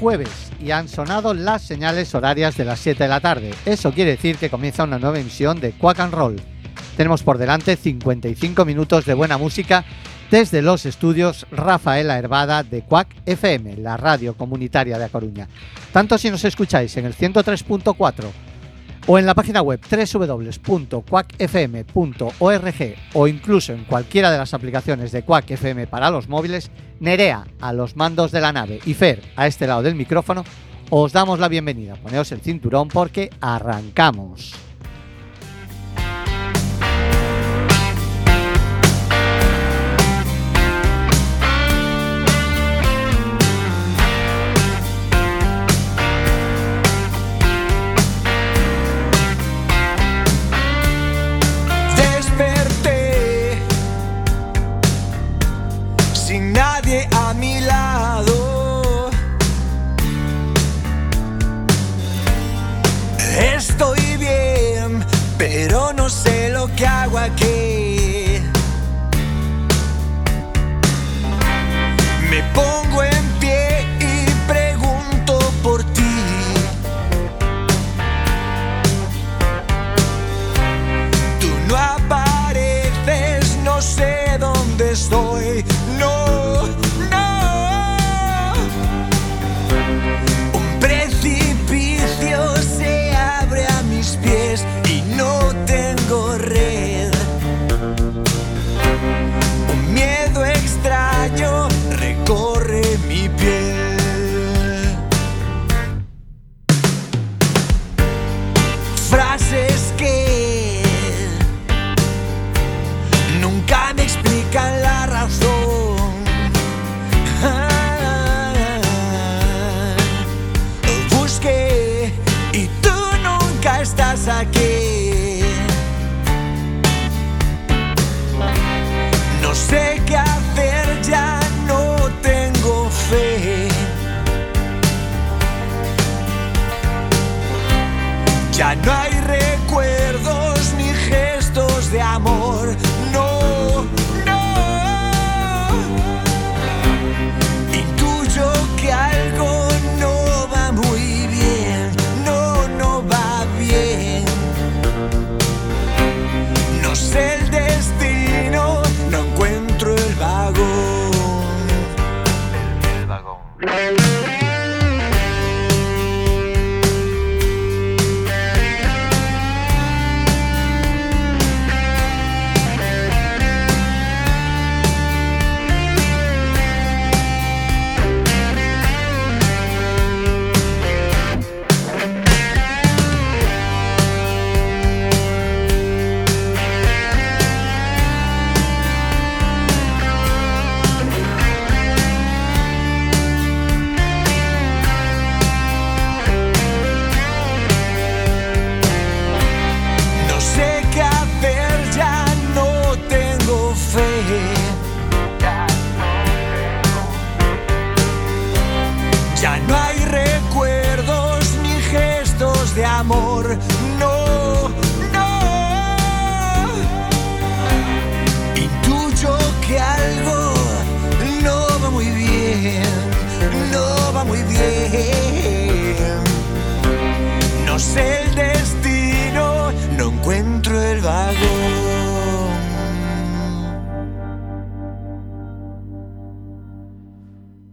Jueves y han sonado las señales horarias de las 7 de la tarde. Eso quiere decir que comienza una nueva emisión de Quack and Roll. Tenemos por delante 55 minutos de buena música desde los estudios Rafaela Hervada de Quack FM, la radio comunitaria de A Coruña. Tanto si nos escucháis en el 103.4 o en la página web www.quackfm.org o incluso en cualquiera de las aplicaciones de Quack FM para los móviles, Nerea a los mandos de la nave y Fer a este lado del micrófono, os damos la bienvenida. Poneos el cinturón porque arrancamos.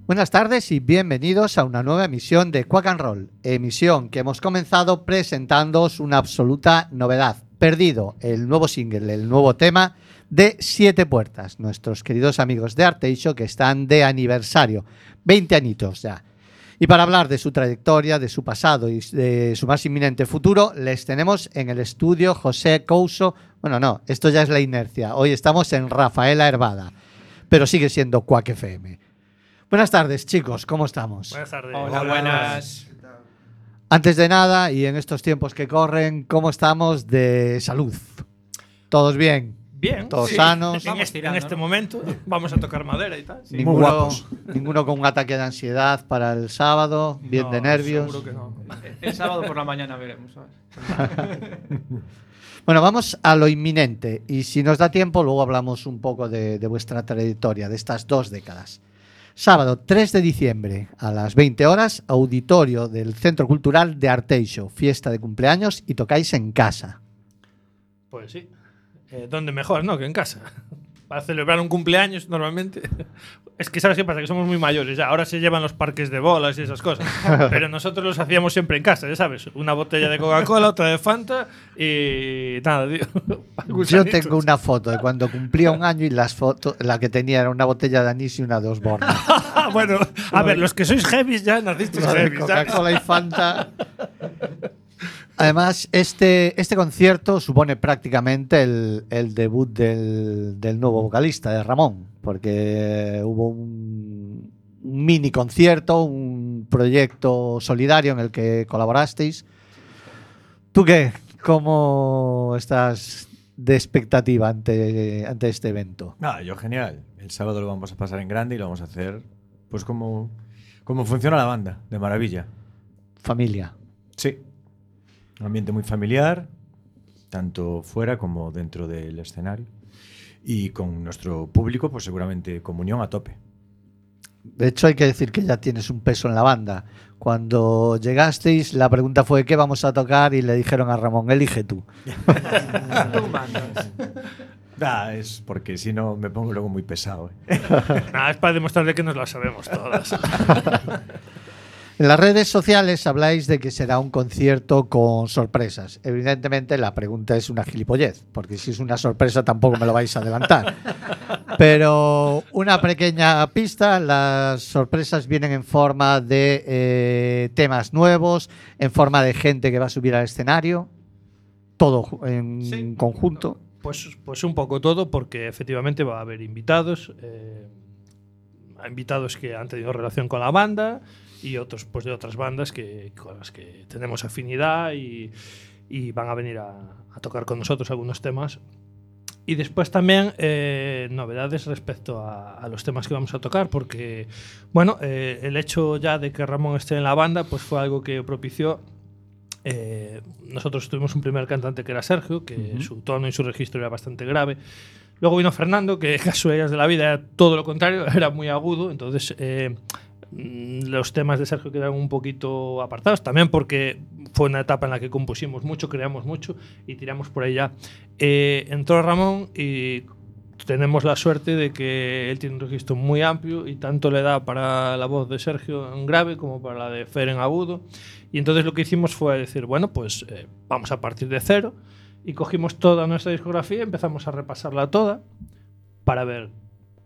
Buenas tardes y bienvenidos a una nueva emisión de Quack and Roll, emisión que hemos comenzado presentándoos una absoluta novedad. Perdido, el nuevo single, el nuevo tema de Siete Puertas, nuestros queridos amigos de Arteixo que están de aniversario, 20 añitos ya. Y para hablar de su trayectoria, de su pasado y de su más inminente futuro, les tenemos en el estudio José Couso. Bueno, no, esto ya es la inercia. Hoy estamos en Rafaela Hervada, pero sigue siendo Quack FM. Buenas tardes, chicos, ¿cómo estamos? Buenas tardes. Hola, buenas. Antes de nada, y en estos tiempos que corren, ¿cómo estamos de salud? ¿Todos bien? Bien. Todos sí. sanos. En, Vamos este, en este ¿no? momento vamos a tocar madera y tal. sí. ninguno, guapos. ninguno con un ataque de ansiedad para el sábado, bien No, de nervios. Seguro que no. El sábado por la mañana veremos. ¿sabes? Bueno, vamos a lo inminente y si nos da tiempo luego hablamos un poco de, de vuestra trayectoria, de estas dos décadas. Sábado 3 de diciembre a las 20 horas, auditorio del Centro Cultural de Arteixo, fiesta de cumpleaños y tocáis en casa. Pues sí. Eh, ¿Dónde mejor, no? Que en casa. Para celebrar un cumpleaños, normalmente. Es que, ¿sabes qué pasa? Que somos muy mayores ya. Ahora se llevan los parques de bolas y esas cosas. Pero nosotros los hacíamos siempre en casa, ya sabes. Una botella de Coca-Cola, otra de Fanta y nada, tío. Yo tengo una foto de cuando cumplía un año y las fotos, la que tenía era una botella de anís y una de Osborne. Ah, bueno, a ver, los que sois heavies ya nacisteis ya. Coca-Cola y Fanta. Además, este, este concierto supone prácticamente el, el debut del, del nuevo vocalista, de Ramón, porque hubo un, mini concierto, un proyecto solidario en el que colaborasteis. ¿Tú qué? ¿Cómo estás de expectativa ante, ante este evento? Nada, yo genial. El sábado lo vamos a pasar en grande y lo vamos a hacer pues como, como funciona la banda, de maravilla. Familia. Sí. Un ambiente muy familiar, tanto fuera como dentro del escenario. Y con nuestro público, pues seguramente comunión a tope. De hecho, hay que decir que ya tienes un peso en la banda. Cuando llegasteis, la pregunta fue ¿qué vamos a tocar? Y le dijeron a Ramón, elige tú. Tú mandas. Ah, es porque si no me pongo luego muy pesado. ¿eh? Nada, es para demostrarle que nos las sabemos todas. En las redes sociales habláis de que será un concierto con sorpresas. Evidentemente, la pregunta es una gilipollez, porque si es una sorpresa tampoco me lo vais a adelantar. Pero una pequeña pista, las sorpresas vienen en forma de eh, temas nuevos, en forma de gente que va a subir al escenario, todo en Sí. conjunto. Pues, pues un poco todo, porque efectivamente va a haber invitados. eh, invitados que han tenido relación con la banda y otros pues de otras bandas que, con las que tenemos afinidad y, y van a venir a, a tocar con nosotros algunos temas. Y después también eh, novedades respecto a, a los temas que vamos a tocar, porque bueno, eh, el hecho ya de que Ramón esté en la banda, pues fue algo que propició eh, nosotros tuvimos un primer cantante que era Sergio, que su tono y su registro era bastante grave. Luego vino Fernando, que casualidades de la vida era todo lo contrario, era muy agudo. Entonces eh, los temas de Sergio quedaron un poquito apartados, también porque fue una etapa en la que compusimos mucho, creamos mucho y tiramos por ya. Eh, entró Ramón y tenemos la suerte de que él tiene un registro muy amplio y tanto le da para la voz de Sergio en grave como para la de Fer en agudo. Y entonces lo que hicimos fue decir, bueno, pues eh, vamos a partir de cero y cogimos toda nuestra discografía y empezamos a repasarla toda para ver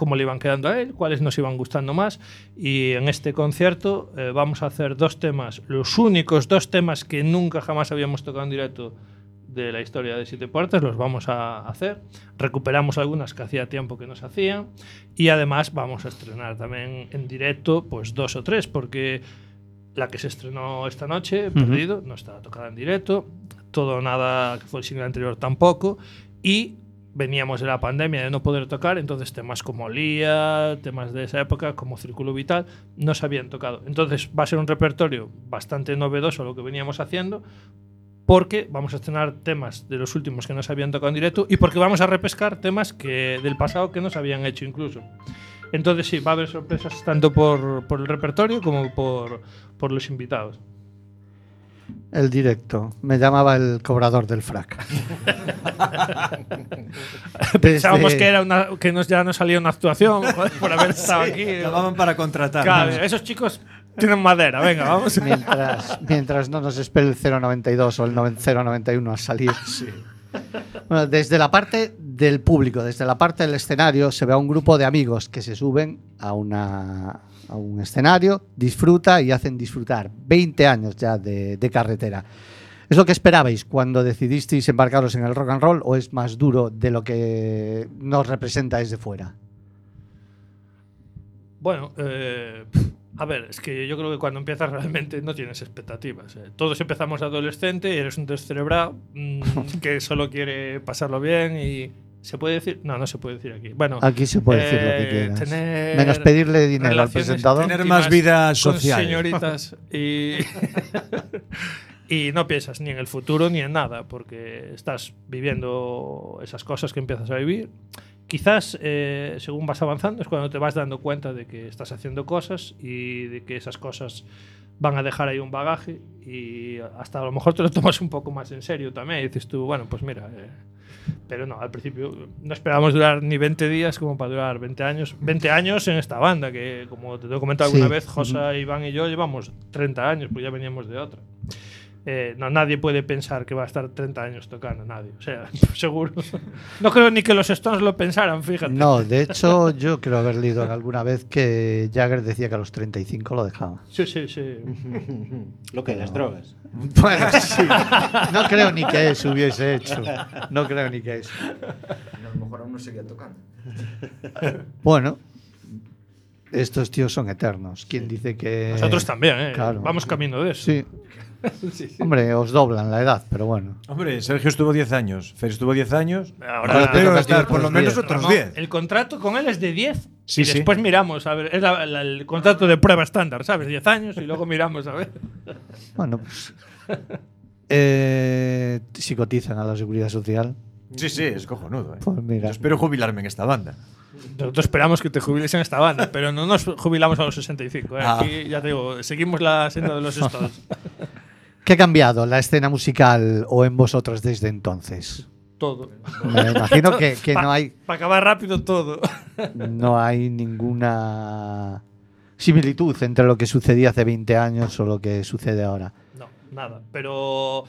cómo le iban quedando a él, cuáles nos iban gustando más. Y en este concierto eh, vamos a hacer dos temas, los únicos dos temas que nunca jamás habíamos tocado en directo de la historia de Siete Puertas, los vamos a hacer. Recuperamos algunas que hacía tiempo que nos hacían. Y además vamos a estrenar también en directo, pues dos o tres, porque la que se estrenó esta noche, Perdido, no está tocada en directo. Todo nada, que fue el single anterior, tampoco. Y veníamos de la pandemia de no poder tocar, entonces temas como Lía, temas de esa época, como Círculo Vital, no se habían tocado. Entonces va a ser un repertorio bastante novedoso lo que veníamos haciendo, porque vamos a estrenar temas de los últimos que no se habían tocado en directo y porque vamos a repescar temas que del pasado que no se habían hecho incluso. Entonces sí, va a haber sorpresas tanto por, por el repertorio como por, por los invitados. El directo. Me llamaba el cobrador del frac. Pensábamos Desde- que era una, que nos, ya nos salía una actuación joder, por haber estado aquí. Llamaban para contratar. Claro, esos chicos tienen madera, venga, vamos. mientras, mientras no nos espere el 092 o el 9- 091 a salir. Bueno, desde la parte del público, desde la parte del escenario, se ve a un grupo de amigos que se suben a, una, a un escenario, disfruta y hacen disfrutar 20 años ya de, de carretera. ¿Es lo que esperabais cuando decidisteis embarcaros en el rock and roll o es más duro de lo que nos representa desde fuera? Bueno, eh, a ver, es que yo creo que cuando empiezas realmente no tienes expectativas. eh. Todos empezamos adolescente y eres un descerebrado mm, que solo quiere pasarlo bien y... ¿Se puede decir? No, no se puede decir aquí. Bueno, Aquí se puede decir lo que eh, quieras. tener Menos pedirle dinero al presentador. Tener más vida con social. señoritas y, y no piensas ni en el futuro ni en nada, porque estás viviendo esas cosas que empiezas a vivir, quizás eh, según vas avanzando es cuando te vas dando cuenta de que estás haciendo cosas y de que esas cosas van a dejar ahí un bagaje y hasta a lo mejor te lo tomas un poco más en serio también y dices tú, bueno, pues mira, eh, pero no, al principio no esperábamos durar ni 20 días como para durar 20 años, 20 años en esta banda que como te he comentado alguna Sí. vez, Josa, Iván y yo llevamos 30 años, pues ya veníamos de otra. Eh, no, nadie puede pensar que va a estar 30 años tocando, nadie. O sea, seguro. No creo ni que los Stones lo pensaran, fíjate. No, de hecho, yo creo haber leído alguna vez que Jagger decía que a los 35 lo dejaba. Sí, sí, sí. Lo que las drogas. Bueno, sí. No creo ni que eso hubiese hecho. No creo ni que eso. A lo mejor aún no seguía tocando. Bueno, estos tíos son eternos. ¿Quién dice que.? Nosotros también, ¿eh? claro. Vamos camino de eso. Sí. Hombre, os doblan la edad, pero bueno. Hombre, Sergio estuvo 10 años, Fer estuvo 10 años. Ahora estar por lo menos 10. otros Ramón, 10. El contrato con él es de 10. Sí, y sí. después miramos, a ver, es la- la- el contrato de prueba estándar, ¿sabes? 10 años y luego miramos, a ver. Bueno, pues. eh, si cotizan a la seguridad social, Sí, sí, es cojonudo. ¿eh? pues mira. Yo espero jubilarme en esta banda. Nosotros esperamos que te jubiles en esta banda, pero no nos jubilamos a los 65. ¿eh? Ah. Aquí, ya te digo, seguimos la senda de los estados. ¿Qué ha cambiado la escena musical o en vosotros desde entonces? todo. Me imagino que, que no hay Para acabar rápido, todo. no hay ninguna similitud entre lo que sucedía hace 20 años o lo que sucede ahora. No, nada. Pero,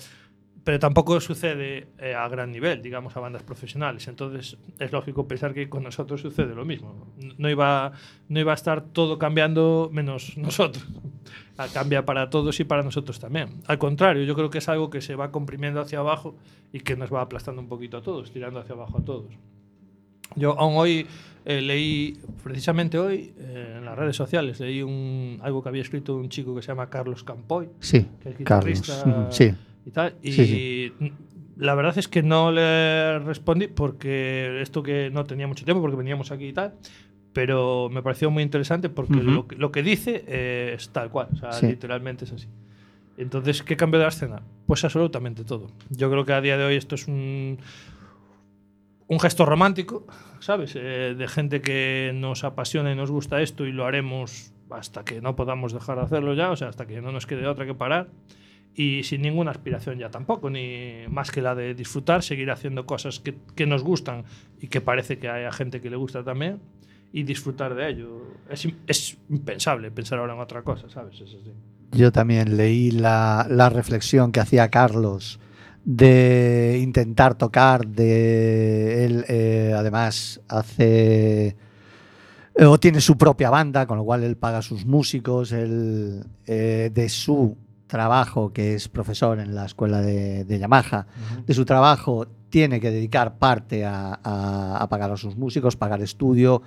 pero tampoco sucede eh, a gran nivel, digamos, a bandas profesionales. Entonces es lógico pensar que con nosotros sucede lo mismo. No iba, no iba a estar todo cambiando menos nosotros. Ah, Cambia para todos y para nosotros también. Al contrario, yo creo que es algo que se va comprimiendo hacia abajo y que nos va aplastando un poquito a todos, tirando hacia abajo a todos. Yo aún hoy eh, leí, precisamente hoy, eh, en las redes sociales, leí un, algo que había escrito un chico que se llama Carlos Campoy, Sí, que es Carlos. guitarrista Sí. Y tal. Y Sí, la verdad es que no le respondí porque esto que no tenía mucho tiempo, porque veníamos aquí y tal. Pero me pareció muy interesante porque Ujú. lo, que, lo que dice eh, es tal cual, o sea, Sí. literalmente es así. Entonces, ¿qué cambió de la escena? Pues absolutamente todo. Yo creo que a día de hoy esto es un, un gesto romántico, ¿sabes? Eh, de gente que nos apasiona y nos gusta esto y lo haremos hasta que no podamos dejar de hacerlo ya, o sea, hasta que no nos quede otra que parar. Y sin ninguna aspiración ya tampoco, ni más que la de disfrutar, seguir haciendo cosas que, que nos gustan y que parece que haya gente que le gusta también y disfrutar de ello. Es, es impensable pensar ahora en otra cosa, ¿sabes? Yo también leí la, la reflexión que hacía Carlos de intentar tocar, de él eh, además hace eh, o tiene su propia banda, con lo cual él paga a sus músicos, él, eh, de su trabajo, que es profesor en la escuela de, de Yamaha, de su trabajo tiene que dedicar parte a, a- a pagar a sus músicos, pagar estudio.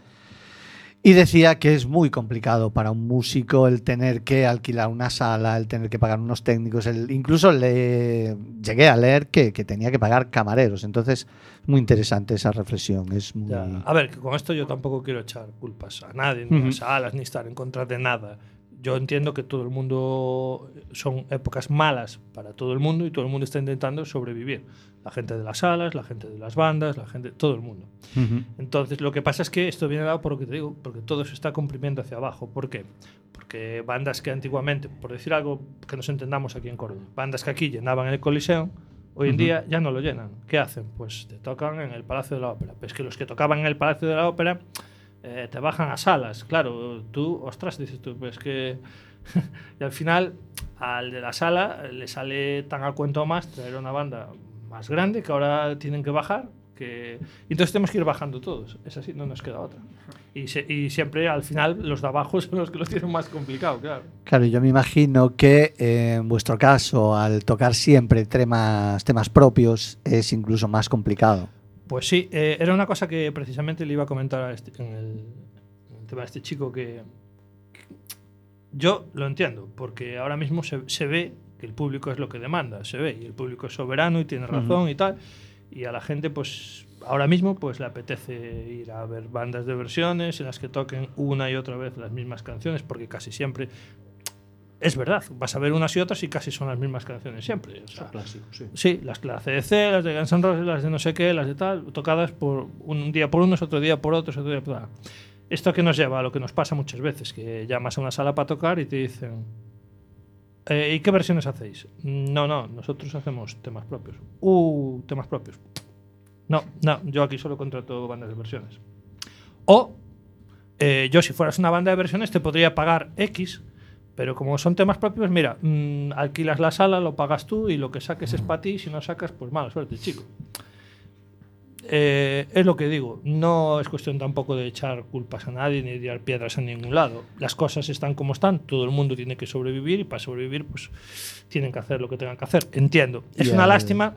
Y decía que es muy complicado para un músico el tener que alquilar una sala, el tener que pagar unos técnicos. el- incluso le llegué a leer que, que tenía que pagar camareros. Entonces, muy interesante esa reflexión. Es muy... A ver, que con esto yo tampoco quiero echar culpas a nadie, ni Ujú. a salas, ni estar en contra de nada. Yo entiendo que todo el mundo son épocas malas para todo el mundo y todo el mundo está intentando sobrevivir. La gente de las salas, la gente de las bandas, la gente, todo el mundo. Entonces, lo que pasa es que esto viene dado por lo que te digo, porque todo se está comprimiendo hacia abajo. ¿Por qué? Porque bandas que antiguamente, por decir algo que nos entendamos aquí en Córdoba, bandas que aquí llenaban el Coliseo, hoy en día ya no lo llenan. ¿Qué hacen? Pues te tocan en el Palacio de la Ópera. Pues que los que tocaban en el Palacio de la Ópera eh, te bajan a salas. Claro, tú, ostras, dices tú, pues que. y al final, al de la sala le sale tan a cuento más traer una banda más grande que ahora tienen que bajar. Que... y Entonces tenemos que ir bajando todos. Es así, no nos queda otra. Y, se- y siempre al final los de abajo son los que lo tienen más complicado, claro. Claro, yo me imagino que eh, en vuestro caso, al tocar siempre temas, temas propios, es incluso más complicado. Pues sí, eh, era una cosa que precisamente le iba a comentar a este- en, el, en el tema de este chico que, que yo lo entiendo, porque ahora mismo se, se ve que el público es lo que demanda, se ve, y el público es soberano y tiene razón y tal, y a la gente pues ahora mismo pues le apetece ir a ver bandas de versiones en las que toquen una y otra vez las mismas canciones, porque casi siempre es verdad, vas a ver unas y otras y casi son las mismas canciones siempre. o sea, sí. Sí, las de CDC, las de Guns N' Roses, las de no sé qué, las de tal, tocadas por un día por unos, otro día por otros, otro día por tal. Esto que nos lleva a lo que nos pasa muchas veces, que llamas a una sala para tocar y te dicen, "Eh, ¿y qué versiones hacéis? No, no, nosotros hacemos temas propios. Uh, temas propios. No, no, yo aquí solo contrato bandas de versiones. O eh, yo si fueras una banda de versiones te podría pagar X, pero como son temas propios, mira, mm, alquilas la sala, lo pagas tú y lo que saques es para ti, si no sacas, pues mala suerte, chico. Eh, es lo que digo, no es cuestión tampoco de echar culpas a nadie ni de tirar piedras a ningún lado. Las cosas están como están, todo el mundo tiene que sobrevivir y para sobrevivir pues tienen que hacer lo que tengan que hacer. Entiendo. Es una lástima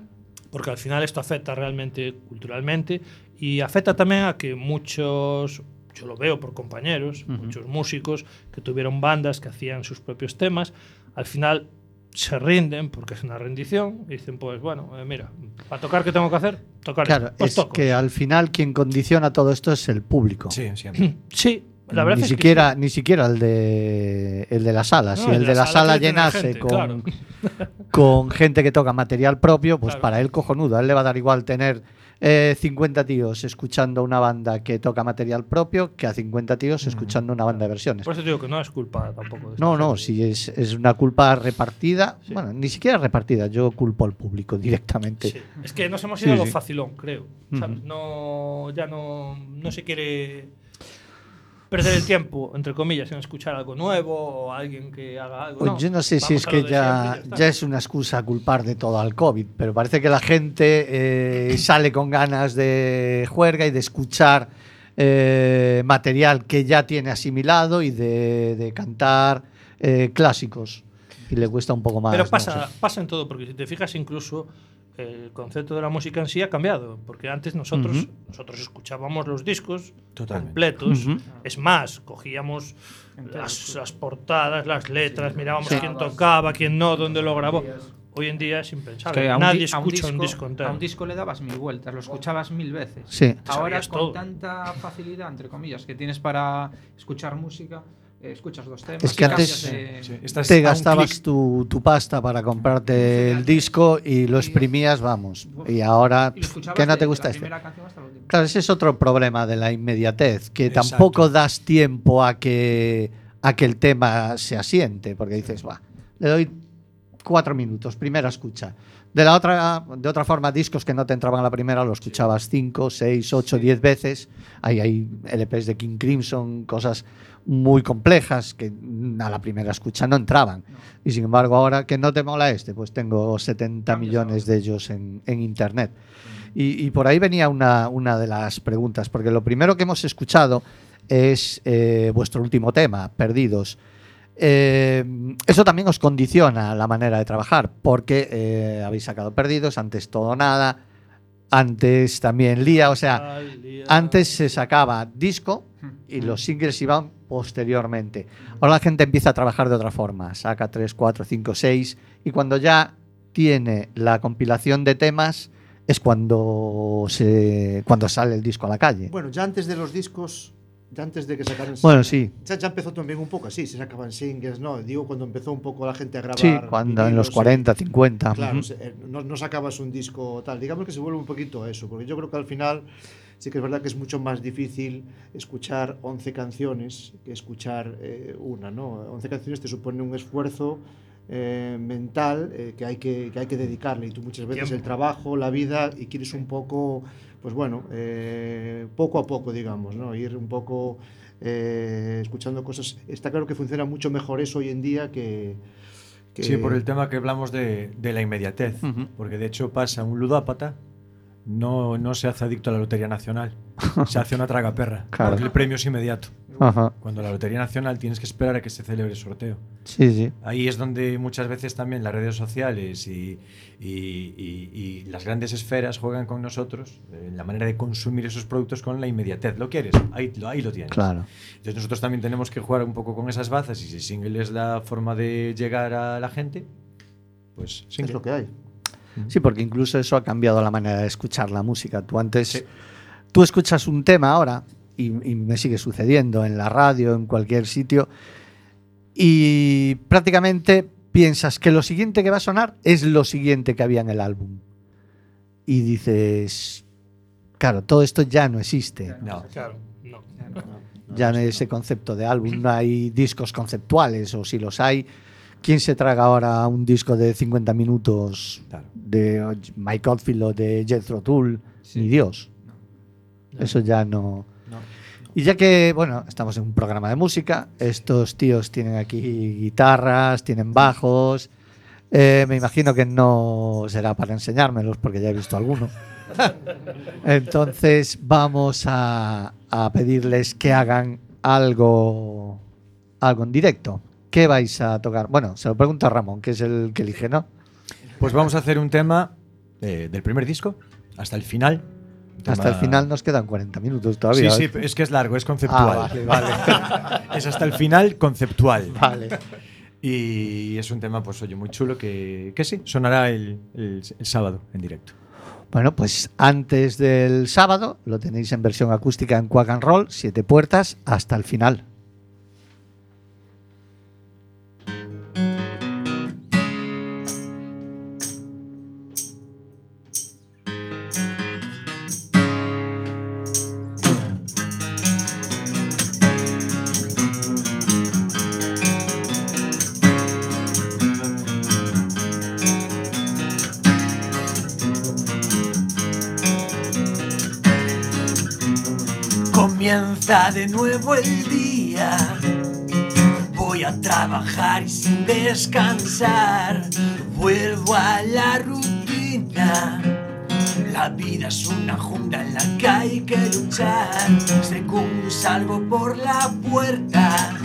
porque al final esto afecta realmente culturalmente y afecta también a que muchos, yo lo veo por compañeros, muchos músicos que tuvieron bandas que hacían sus propios temas, al final se rinden porque es una rendición y dicen pues bueno, eh, mira, para tocar qué tengo que hacer, tocar Claro, pues es toco. que al final quien condiciona todo esto es el público. Sí, siempre. Sí, la verdad ni es que siquiera, ni siquiera el de el de la sala. No, si el de la sala, que llenase gente, con, claro. con gente que toca material propio, pues Claro. para él cojonudo. A él le va a dar igual tener eh, 50 tíos escuchando una banda que toca material propio que a 50 tíos escuchando una banda de versiones. Por eso te digo que no es culpa tampoco de No, no, si es, es una culpa repartida, Sí. bueno, ni siquiera repartida, yo culpo al público directamente. Sí. Es que nos hemos Sí, ido a lo sí. facilón, creo. ¿sabes? No, ya no, no se quiere perder el tiempo, entre comillas, en escuchar algo nuevo o alguien que haga algo. Yo no sé si es que ya, siempre ya, es una excusa culpar de todo al COVID, pero parece que la gente eh, sale con ganas de juerga y de escuchar eh, material que ya tiene asimilado y de, de cantar eh, clásicos. Y le cuesta un poco más. Pero no pasa, sé. pasa en todo, porque si te fijas, incluso el concepto de la música en sí ha cambiado. Porque antes nosotros, Ujú. nosotros escuchábamos los discos Totalmente. completos. Ujú. Es más, cogíamos las, las portadas, las letras, mirábamos Sí. quién tocaba, quién no, dónde lo grabó. Hoy en día es Es impensable. que a un, Nadie di- a un escucha disco, un disco entero. a un disco le dabas mil vueltas, lo escuchabas mil veces. Sí. Ahora con todo. tanta facilidad, entre comillas, que tienes para escuchar música, escuchas dos temas. Es que antes- de- Sí, Te gastabas tu, tu pasta para comprarte el disco y lo exprimías, vamos. Y ahora, que no te gusta este. Claro, ese es otro problema de la inmediatez, que Exacto. tampoco das tiempo a que, a que el tema se asiente, porque dices, va, le doy cuatro minutos, primera escucha. De la otra, de otra forma, discos que no te entraban a la primera, lo escuchabas cinco, seis, ocho, diez veces. Ahí hay LPs de King Crimson, cosas muy complejas que a la primera escucha no entraban. Y sin embargo, ahora que no te mola este, pues tengo 70 Cambias millones de ellos en, en internet. Y, y por ahí venía una, una de las preguntas, porque lo primero que hemos escuchado es eh, vuestro último tema, Perdidos. Eh, eso también os condiciona la manera de trabajar, porque eh, habéis sacado Perdidos, antes todo nada, antes también Lía, o sea, lía. antes se sacaba disco y los singles iban posteriormente. Ahora la gente empieza a trabajar de otra forma. Saca 3, 4, 5, 6 y cuando ya tiene la compilación de temas es cuando, se, cuando sale el disco a la calle. Bueno, ya antes de los discos, ya antes de que sacaran Bueno, sí. Ya, ya empezó también un poco así, se sacaban singles, ¿no? Digo, cuando empezó un poco la gente a grabar. Sí, cuando en los vinilos, 40, 50. Claro, ujú. se- eh, no, no sacabas un disco tal. Digamos que se vuelve un poquito a eso, porque yo creo que al final sí que es verdad que es mucho más difícil escuchar 11 canciones que escuchar eh, una, ¿no? 11 canciones te supone un esfuerzo eh, mental eh, que, hay que, que hay que dedicarle y tú muchas veces Tiempo. el trabajo, la vida y quieres un poco, pues bueno, eh, poco a poco, digamos, ¿no? Ir un poco eh, escuchando cosas. Está claro que funciona mucho mejor eso hoy en día que... que- Sí, por el tema que hablamos de, de la inmediatez. Porque de hecho pasa un ludópata, no, no se hace adicto a la Lotería Nacional, se hace una traga perra. Claro. Porque el premio es inmediato. Ajá. Cuando la Lotería Nacional tienes que esperar a que se celebre el sorteo. Sí, sí. Ahí es donde muchas veces también las redes sociales y, y- y- y las grandes esferas juegan con nosotros en la manera de consumir esos productos con la inmediatez. ¿Lo quieres? Ahí, lo- ahí lo tienes. Claro. Entonces nosotros también tenemos que jugar un poco con esas bazas y si single es la forma de llegar a la gente, pues es single. lo que hay. Sí, porque incluso eso ha cambiado la manera de escuchar la música. Tú antes, tú escuchas un tema ahora, y, y me sigue sucediendo en la radio, en cualquier sitio, y prácticamente piensas que lo siguiente que va a sonar es lo siguiente que había en el álbum. Y dices, claro, todo esto ya no existe. No. Claro, no. Ya no hay ese concepto de álbum, no hay discos conceptuales, o si los hay, ¿quién se traga ahora un disco de 50 minutos Claro. de Mike Oldfield o de Jethro Tull? Sí. Ni Dios. Eso ya no. Y ya que, bueno, estamos en un programa de música, estos tíos tienen aquí guitarras, tienen bajos. eh, me imagino que no será para enseñármelos porque ya he visto alguno. Entonces vamos a, a pedirles que hagan algo, algo en directo. ¿Qué vais a tocar? Bueno, se lo pregunto a Ramón, que es el que elige, ¿no? Pues vamos a hacer un tema eh, del primer disco hasta el final. Hasta el final nos quedan 40 minutos Sí, todavía. sí, ¿eh? es que es largo, es Ah, conceptual. vale, vale. es hasta el final conceptual. vale. Y es un tema, pues oye, muy chulo que, que sí, sonará el, el- el sábado en directo. Bueno, pues antes del sábado lo tenéis en versión acústica en Quack and Roll, siete puertas hasta el final. Comienza de nuevo el día. Voy a trabajar y sin descansar. Vuelvo a la rutina. La vida es una jungla en la que hay que luchar. Según salgo por la puerta,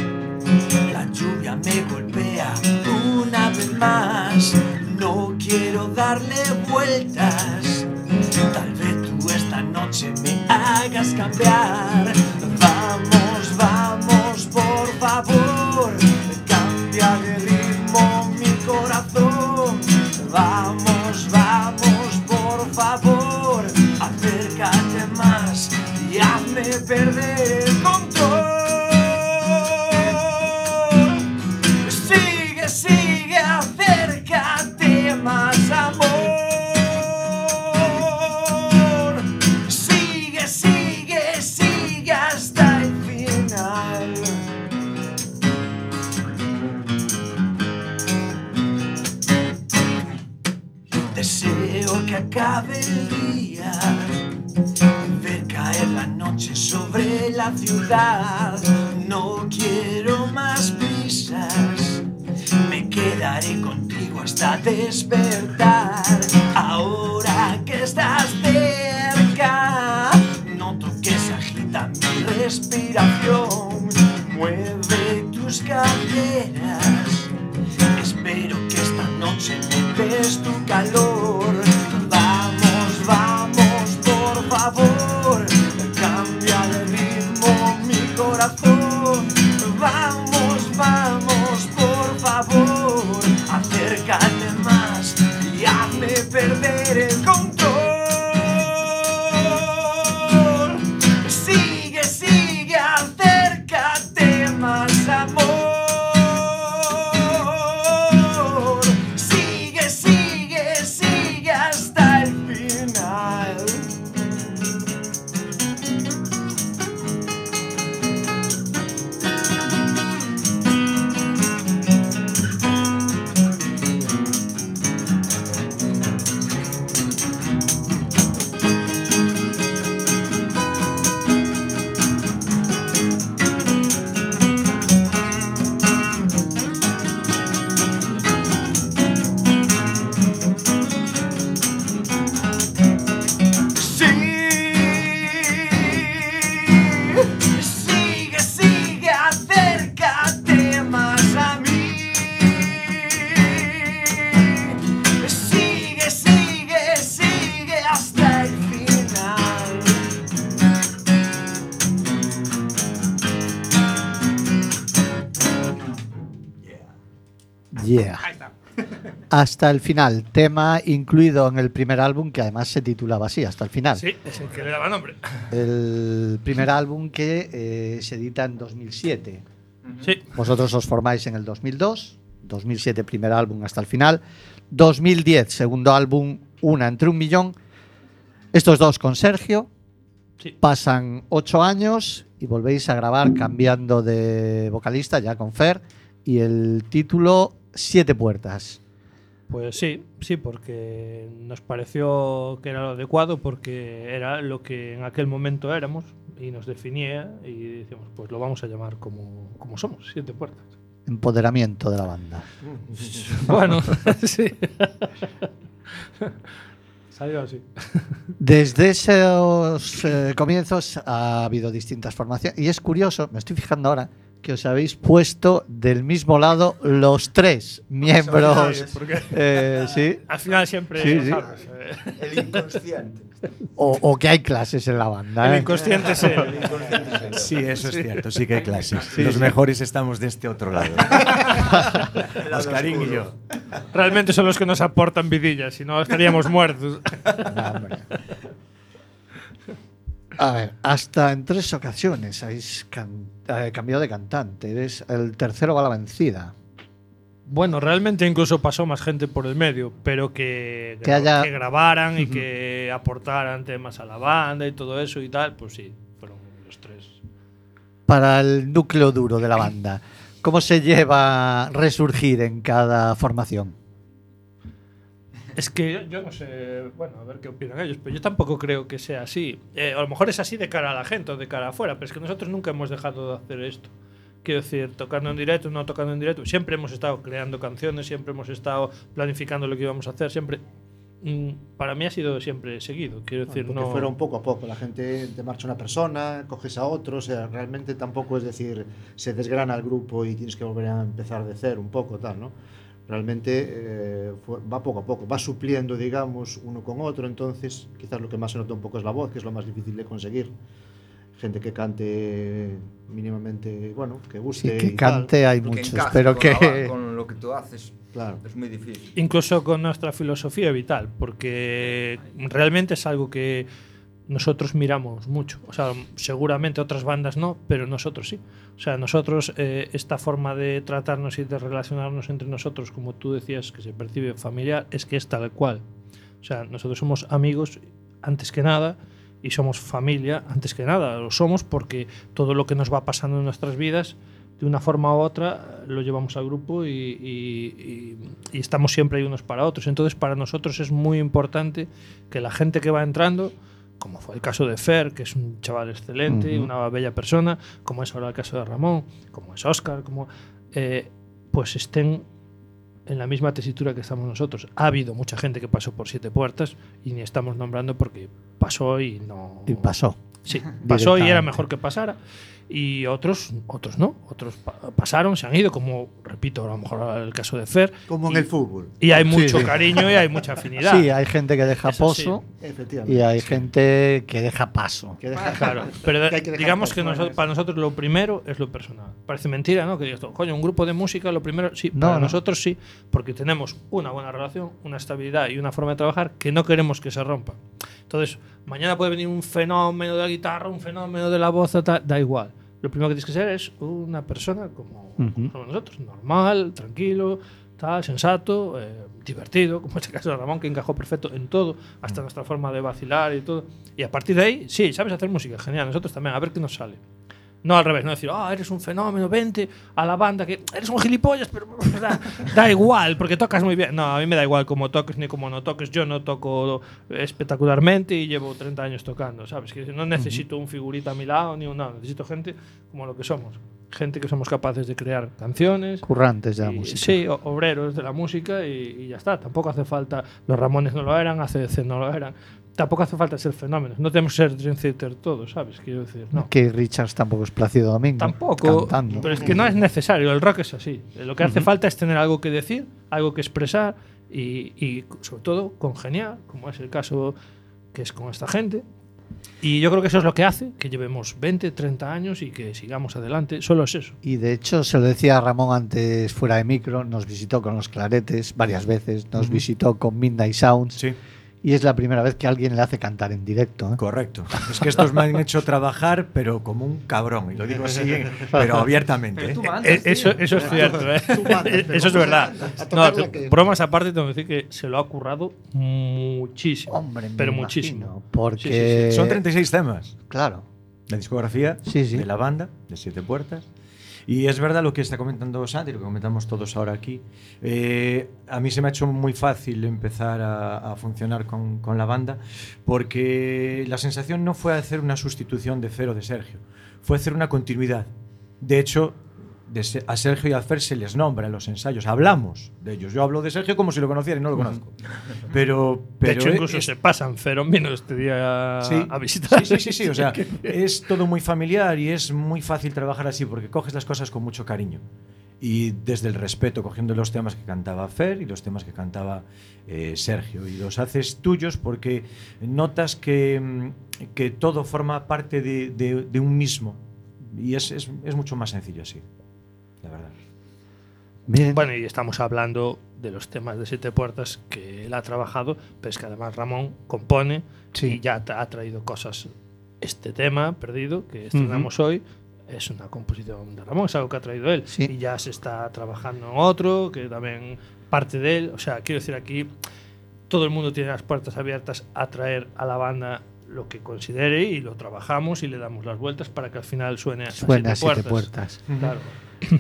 respiración. Hasta el final. Tema incluido en el primer álbum que además se titulaba así, hasta el final. Sí, es el que le daba nombre. El primer álbum que eh, se edita en 2007. Sí, Vosotros os formáis en el 2002, 2007 primer álbum hasta el final, 2010 segundo álbum, una entre un millón. Estos dos con Sergio. Sí. Pasan ocho años y volvéis a grabar cambiando de vocalista ya con Fer y el título Siete Puertas. Pues sí, sí, porque nos pareció que era lo adecuado, porque era lo que en aquel momento éramos y nos definía y decimos, pues lo vamos a llamar como, como somos, Siete Puertas. Empoderamiento de la banda. bueno, sí. Salió así. Desde esos eh, comienzos ha habido distintas formaciones y es curioso, me estoy fijando ahora, que os habéis puesto del mismo lado los tres miembros. Eh, sí, al final siempre Sí, sí. ¿sabes? Eh, El inconsciente. o, o que hay clases en la banda. el ¿eh? inconsciente es él. El inconsciente es él. Sí, eso es cierto, sí que hay clases. Los mejores estamos de este otro lado. Oscarín y yo. Realmente son los que nos aportan vidillas, si no estaríamos muertos. No. A ver, hasta en tres ocasiones habéis eh, cambiado de cantante. Eres el tercero va a la vencida. Bueno, realmente incluso pasó más gente por el medio, pero que, Que gra- haya- que grabaran y que aportaran temas a la banda y todo eso y tal, pues sí, fueron los tres. Para el núcleo duro de la banda, ¿cómo se lleva resurgir en cada formación? Es que yo, no sé, bueno, a ver qué opinan ellos, pero yo tampoco creo que sea así. Eh, a lo mejor es así de cara a la gente o de cara afuera, pero es que nosotros nunca hemos dejado de hacer esto. Quiero decir, tocando en directo, no tocando en directo, siempre hemos estado creando canciones, siempre hemos estado planificando lo que íbamos a hacer, siempre. mm, para mí ha sido siempre seguido, quiero decir, Porque no. fueron poco a poco. La gente te marcha una persona, coges a otro. O sea, realmente tampoco es decir, se desgrana el grupo y tienes que volver a empezar de cero un poco, tal, ¿no? Realmente eh, fue- va poco a poco, va supliendo, digamos, uno con otro. Entonces, quizás lo que más se nota un poco es la voz, que es lo más difícil de conseguir. Gente que cante mínimamente, bueno, que guste. Sí, que y tal. cante hay Porque muchos, pero con la que... ba- con lo que tú haces Claro. es muy difícil. incluso con nuestra filosofía vital, porque realmente es algo que nosotros miramos mucho. O sea, seguramente otras bandas no, pero nosotros sí. O sea, nosotros eh, esta forma de tratarnos y de relacionarnos entre nosotros, como tú decías, que se percibe familiar, es que es tal cual. O sea, nosotros somos amigos antes que nada y somos familia antes que nada. Lo somos porque todo lo que nos va pasando en nuestras vidas, de una forma u otra, lo llevamos al grupo y, y- y- y estamos siempre ahí unos para otros. Entonces, para nosotros es muy importante que la gente que va entrando, como fue el caso de Fer, que es un chaval excelente, Ujú. una bella persona, como es ahora el caso de Ramón, como es Oscar, como, eh, pues estén en la misma tesitura que estamos nosotros. Ha habido mucha gente que pasó por siete puertas y ni estamos nombrando porque pasó y no. Y pasó. Sí, pasó y era mejor que pasara. Y otros, otros no. Otros pa- pasaron, se han ido, como, repito, a lo mejor el caso de Fer. Como en Y- el fútbol. Y hay Sí, mucho sí. cariño y hay mucha afinidad. Sí, hay gente que deja Es así. pozo Efectivamente. y hay gente que deja paso. Que deja- Claro, pero Que que digamos por que fuera noso- eso. para nosotros lo primero es lo personal. Parece mentira, ¿no? Que digas, coño, un grupo de música, lo primero, sí, No, para no. nosotros sí, porque tenemos una buena relación, una estabilidad y una forma de trabajar que no queremos que se rompa. Entonces, mañana puede venir un fenómeno de la guitarra, un fenómeno de la voz, da igual. Lo primero que tienes que ser es una persona como, somos nosotros, normal, tranquilo, tal, sensato, eh, divertido, como es el caso de Ramón, que encajó perfecto en todo, hasta nuestra forma de vacilar y todo. Y a partir de ahí, sí, sabes hacer música, genial, nosotros también, a ver qué nos sale. No al revés, no decir, ah, eres un fenómeno, vente a la banda, que eres un gilipollas, pero da, da igual, porque tocas muy bien. No, a mí me da igual cómo toques ni cómo no toques. Yo no toco espectacularmente y llevo 30 años tocando, ¿sabes? Que no necesito un figurita a mi lado ni un nada, necesito gente como lo que somos. Gente que somos capaces de crear canciones, Currantes de la y- música. Sí, obreros de la música y, y ya está. Tampoco hace falta. Los Ramones no lo eran, ACDC no lo eran. Tampoco hace falta ser fenómenos. No tenemos que ser Dream Theater todos, ¿sabes? Quiero decir, no. Que Richards tampoco es Plácido Domingo. Tampoco. Cantando. Pero es que no es necesario. El rock es así. Lo que hace falta es tener algo que decir, algo que expresar y, y, sobre todo congeniar, como es el caso que es con esta gente. Y yo creo que eso es lo que hace que llevemos 20, 30 años y que sigamos adelante. Solo es eso. Y de hecho, se lo decía a Ramón antes fuera de micro, nos visitó con los claretes varias veces, nos visitó con Midnight Sounds Sí. Y es la primera vez que alguien le hace cantar en directo. ¿eh? Correcto. Es que estos me han hecho trabajar, pero como un cabrón. Y lo digo así, pero abiertamente. Pero ¿eh? mandas, Eh, eso, eso es cierto, ¿eh? Mandas, eso es verdad. No, que- bromas aparte, tengo que decir que se lo ha currado muchísimo. Hombre, me pero muchísimo. Porque. Son 36 temas. Claro. La discografía Sí, sí. de la banda, de Siete Puertas. Y es verdad lo que está comentando Santi, lo que comentamos todos ahora aquí. Eh, a mí se me ha hecho muy fácil empezar a, funcionar con, con la banda porque la sensación no fue hacer una sustitución de Cero de Sergio, fue hacer una continuidad. De hecho, de a Sergio y a Fer se les nombra en los ensayos, hablamos de ellos. Yo hablo de Sergio como si lo conociera y no lo conozco. Pero, De pero hecho, incluso es- se pasan. Cero vino este día a, Sí. a visitar. Sí, sí, sí, sí, O sea, es todo muy familiar y es muy fácil trabajar así porque coges las cosas con mucho cariño. Y desde el respeto, cogiendo los temas que cantaba Fer y los temas que cantaba eh, Sergio. Y los haces tuyos porque notas que, mm, que todo forma parte de, de- de un mismo. Y es, es- es mucho más sencillo así, la verdad. Bien. Bueno, y estamos hablando de los temas de Siete Puertas que él ha trabajado, pero es que además Ramón compone Sí. y ya ha traído cosas. Este tema, Perdido, que estrenamos hoy, es una composición de Ramón, es algo que ha traído él. Sí. Y ya se está trabajando en otro, que también parte de él. O sea, quiero decir aquí, todo el mundo tiene las puertas abiertas a traer a la banda lo que considere y lo trabajamos y le damos las vueltas para que al final suene a Suena a siete, siete puertas. Claro.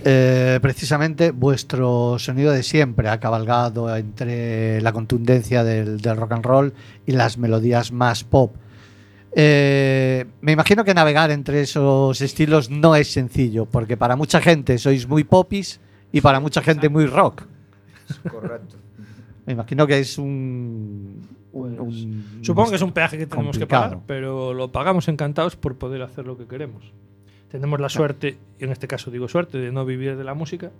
Eh, precisamente vuestro sonido de siempre ha cabalgado entre la contundencia del, del rock and roll y las melodías más pop. Eh, me imagino que navegar entre esos estilos no es sencillo, porque para mucha gente sois muy popis y para mucha gente muy rock. Correcto. Me imagino que es un. un- Pues, un- Supongo que es un peaje que tenemos que pagar, pero lo pagamos encantados por poder hacer lo que queremos. Tenemos la suerte, y en este caso digo suerte, de no vivir de la música.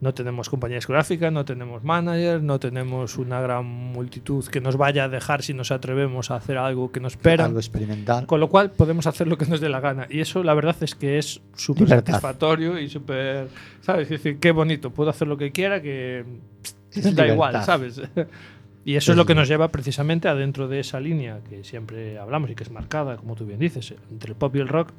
No tenemos compañía discográfica, no tenemos manager, no tenemos una gran multitud que nos vaya a dejar si nos atrevemos a hacer algo que nos espera. algo experimental. Con lo cual podemos hacer lo que nos dé la gana. Y eso la verdad es que es súper satisfactorio y súper... ¿Sabes? Es decir, qué bonito. Puedo hacer lo que quiera, que Es da libertad. igual, ¿sabes? Y eso es lo que nos lleva precisamente adentro de esa línea que siempre hablamos y que es marcada, como tú bien dices, entre el pop y el rock.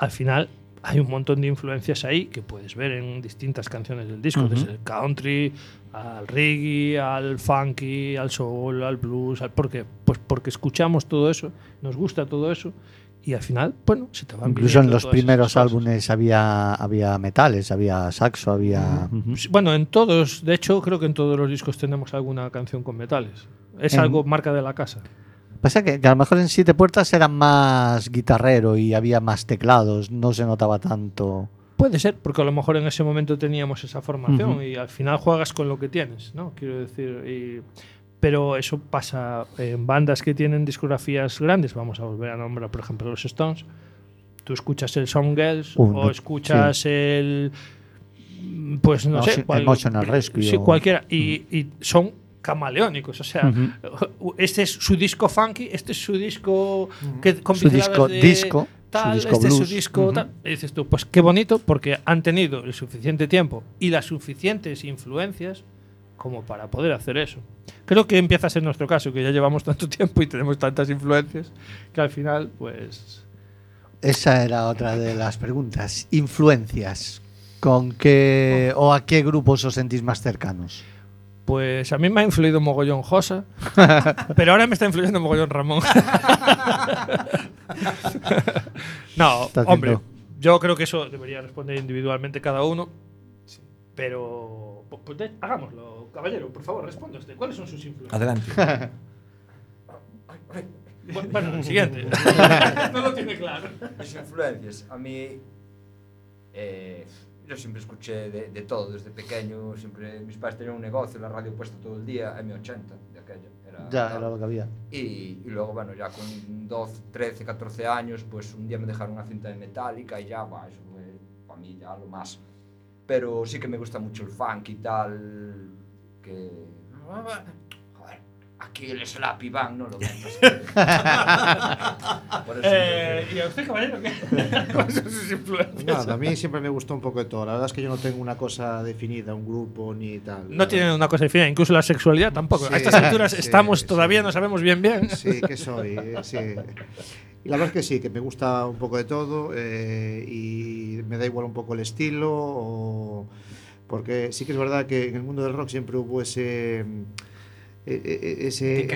Al final hay un montón de influencias ahí que puedes ver en distintas canciones del disco, desde el country al reggae, al funky, al soul, al blues. Al, ¿Por qué? Pues porque escuchamos todo eso, nos gusta todo eso y al final, bueno, se te van Incluso en los primeros álbumes había, había metales, había saxo, había. Bueno, en todos, de hecho, creo que en todos los discos tenemos alguna canción con metales. Es En- algo marca de la casa. Pasa que, que a lo mejor en Siete Puertas eran más guitarrero y había más teclados, no se notaba tanto. Puede ser, porque a lo mejor en ese momento teníamos esa formación y al final juegas con lo que tienes, ¿no? Quiero decir, y- pero eso pasa en bandas que tienen discografías grandes. Vamos a volver a nombrar, por ejemplo, los Stones. Tú escuchas el Song Girls Uh, o escuchas el. Pues no sé. Emotion- Emotional Rescue Sí, o- cualquiera. Y, y son camaleónicos. O sea, Ujú. este es su disco funky, este es su disco. Que, con Su disco de disco, su Tal, disco este es blues. su disco. Ujú. tal. Y dices tú, pues qué bonito, porque han tenido el suficiente tiempo y las suficientes influencias como para poder hacer eso. Creo que empieza a ser nuestro caso, que ya llevamos tanto tiempo y tenemos tantas influencias que al final, pues. Esa era otra de las preguntas. Influencias. ¿Con qué o a qué grupos os sentís más cercanos? Pues a mí me ha influido mogollón Josa, pero ahora me está influyendo mogollón Ramón. no, hombre, yo creo que eso debería responder individualmente cada uno, pero pu- pues de- hagámoslo, caballero, por favor, responda usted. ¿Cuáles son sus influencias? Adelante. Bu- Bueno, el siguiente. no lo tiene claro. Mis influencias. A mí. eh, yo siempre escuché de, de todo desde pequeño. Siempre mis padres tenían un negocio, la radio puesta todo el día, M80 de aquello. Era Ya, tal. era lo que había. Y, y luego, bueno, ya con 12, 13, 14 años, pues un día me dejaron una cinta de Metallica y ya, bah, eso fue para mí ya lo más. Pero sí que me gusta mucho el funk y tal, que... Aquí el Slap Iván no lo. Por eso Eh, ¿Y a usted, caballero, qué? ¿Cuáles son sus influencias? Nada, a mí siempre me gustó un poco de todo. La verdad es que yo no tengo una cosa definida, un grupo ni tal. No tienen una cosa definida, incluso la sexualidad tampoco. Sí, a estas alturas sí, estamos sí. todavía no sabemos bien bien. Sí, que soy, sí. Y la verdad es que sí, que me gusta un poco de todo eh, y me da igual un poco el estilo, o- porque sí que es verdad que en el mundo del rock siempre hubo ese... mm, eh, eh, ese.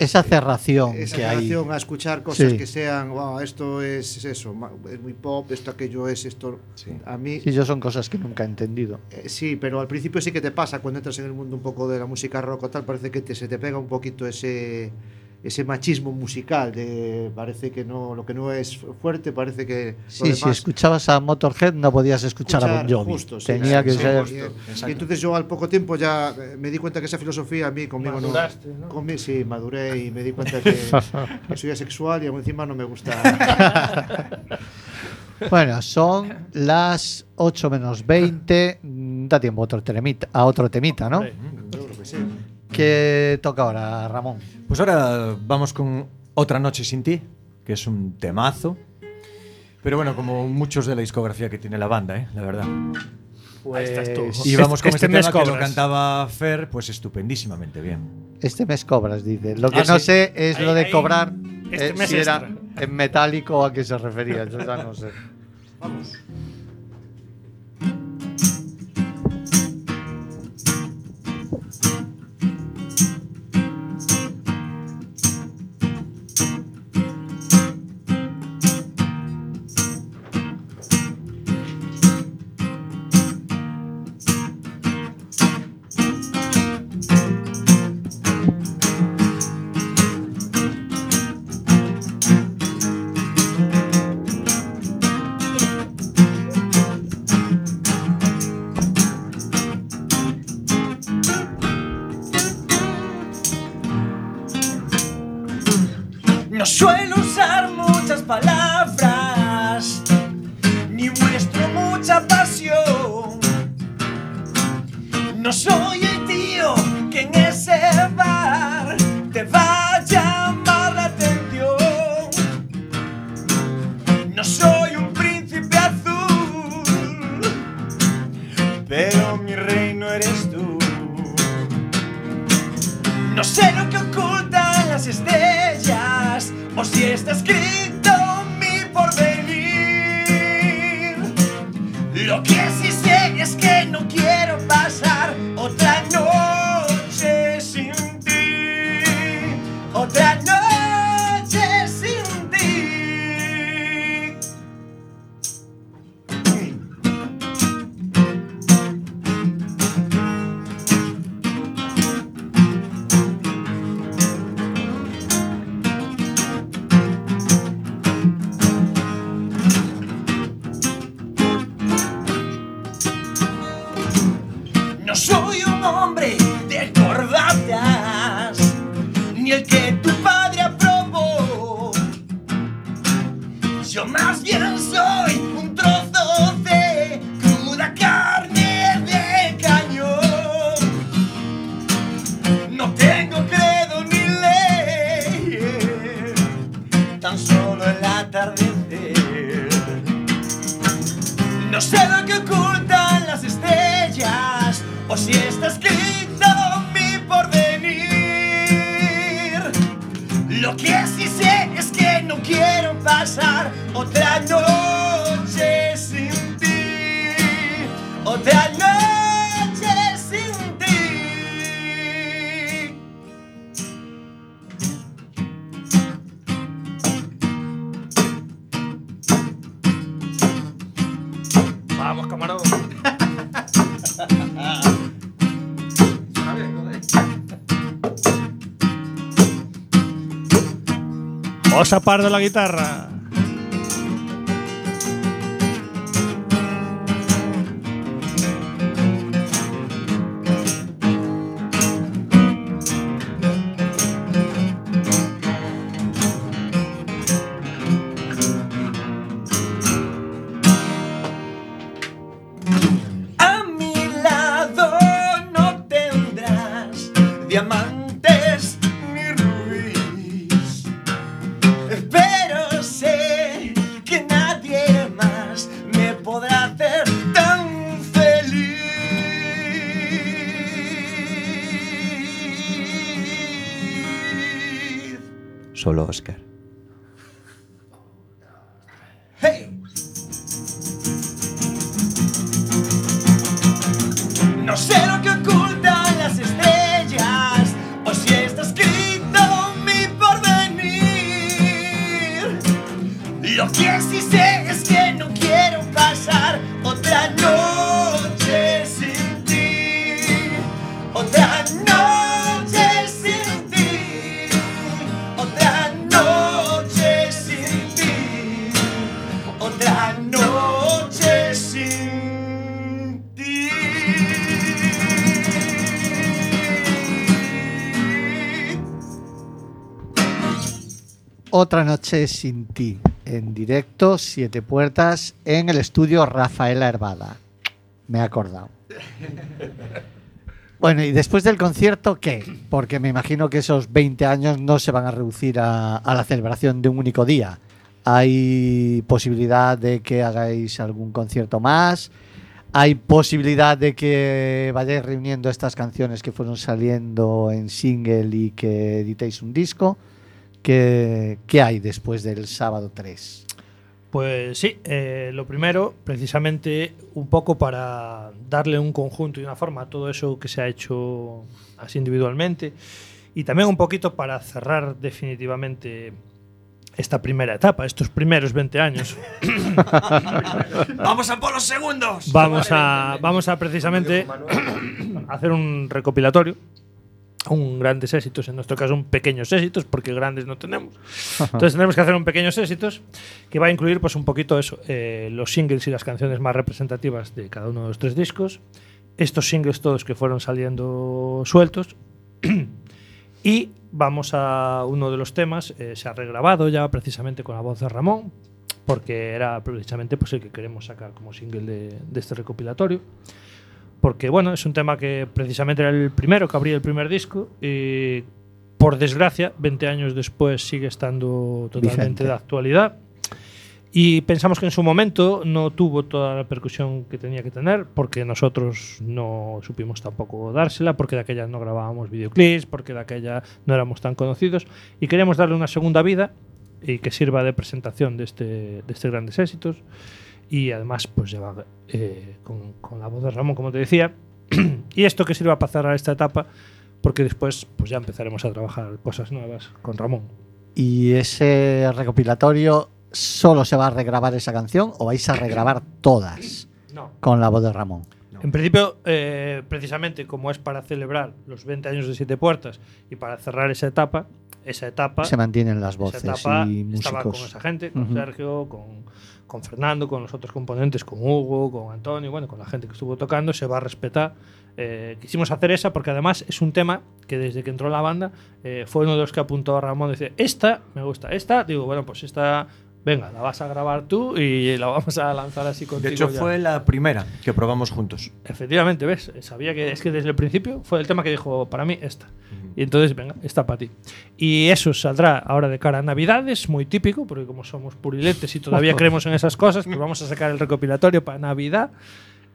Esa cerración esa que hay. relación a escuchar cosas Sí. que sean, "Wow, esto es eso, es muy pop, esto aquello es esto. A mí Sí, yo son cosas que nunca he entendido. eh, sí, pero al principio sí que te pasa cuando entras en el mundo un poco de la música rock o tal, parece que te, se te pega un poquito ese ese machismo musical de parece que no lo que no es fuerte parece que Sí, si escuchabas a Motorhead no podías escuchar, a Bon Jovi. justo, sí, Tenía sí, que sí, ser. y- y, entonces yo al poco tiempo ya eh, me di cuenta que esa filosofía a mí conmigo Maduraste, no, ¿no? conmi- sí maduré y me di cuenta que, que soy asexual y aún encima no me gusta Bueno, son las 8 menos 20. Mm, Da tiempo a otro temita, a otro temita ¿no? Hombre. yo creo que sí. ¿Qué toca ahora, Ramón? Pues ahora vamos con Otra Noche Sin Ti, que es un temazo. Pero bueno, como muchos de la discografía que tiene la banda, ¿eh? la verdad. Ahí estás tú. Y vamos con Este este, mes tema que lo cobras. cantaba Fer, pues estupendísimamente bien. Este mes cobras, dice. Lo que Ah, no sí. sé es Ahí- lo de ahí, cobrar. este eh, mes si era en metálico o a qué se refería. Yo ya no sé. No Lo que sí sé es que no quiero pasar Osa Pardo la guitarra. Otra noche sin ti. En directo, siete puertas, en el estudio Rafaela Herbada. Me he acordado. Bueno, y después del concierto, ¿qué? Porque me imagino que esos 20 años no se van a reducir a, a la celebración de un único día. ¿Hay posibilidad de que hagáis algún concierto más? ¿Hay posibilidad de que vayáis reuniendo estas canciones que fueron saliendo en single y que editéis un disco? ¿Qué, qué hay después del sábado 3? Pues sí, eh, lo primero, precisamente un poco para darle un conjunto y una forma a todo eso que se ha hecho así individualmente y también un poquito para cerrar definitivamente esta primera etapa, estos primeros 20 años. Vamos a por los segundos. Vamos a, vamos a precisamente hacer un recopilatorio, un grandes éxitos, en nuestro caso un pequeños éxitos, porque grandes no tenemos. Entonces tenemos que hacer un pequeños éxitos que va a incluir pues un poquito eso, eh, los singles y las canciones más representativas de cada uno de los tres discos, estos singles todos que fueron saliendo sueltos y vamos a uno de los temas, eh, se ha regrabado ya precisamente con la voz de Ramón, porque era precisamente pues, el que queremos sacar como single de, de este recopilatorio. Porque bueno, es un tema que precisamente era el primero que abría el primer disco y por desgracia, 20 años después sigue estando totalmente Vigente. de actualidad. Y pensamos que en su momento no tuvo toda la repercusión que tenía que tener, porque nosotros no supimos tampoco dársela, porque de aquella no grabábamos videoclips, porque de aquella no éramos tan conocidos, y queríamos darle una segunda vida y que sirva de presentación de este, de este grandes éxitos. Y además, pues lleva eh, con, con la voz de Ramón, como te decía, y esto que sirva para cerrar esta etapa, porque después pues ya empezaremos a trabajar cosas nuevas con Ramón. ¿Y ese recopilatorio solo se va a regrabar esa canción o vais a regrabar todas No. con la voz de Ramón? En principio, eh, precisamente como es para celebrar los 20 años de Siete Puertas y para cerrar esa etapa, esa etapa, Se mantienen las esa voces etapa y estaba con músicos. esa gente, con Ujú. Sergio, con, con Fernando, con los otros componentes, con Hugo, con Antonio, bueno, con la gente que estuvo tocando, se va a respetar. Eh, quisimos hacer esa porque además es un tema que desde que entró la banda eh, fue uno de los que apuntó a Ramón, dice, esta me gusta, esta, digo, bueno, pues esta, venga, la vas a grabar tú y la vamos a lanzar así contigo. De hecho, ya". fue la primera que probamos juntos. Efectivamente, ¿ves? Sabía que es que desde el principio fue el tema que dijo, para mí, esta. Y entonces, venga, esta para ti. Y eso saldrá ahora de cara a Navidades, muy típico, porque como somos puriletes y todavía creemos en esas cosas, pues vamos a sacar el recopilatorio para Navidad.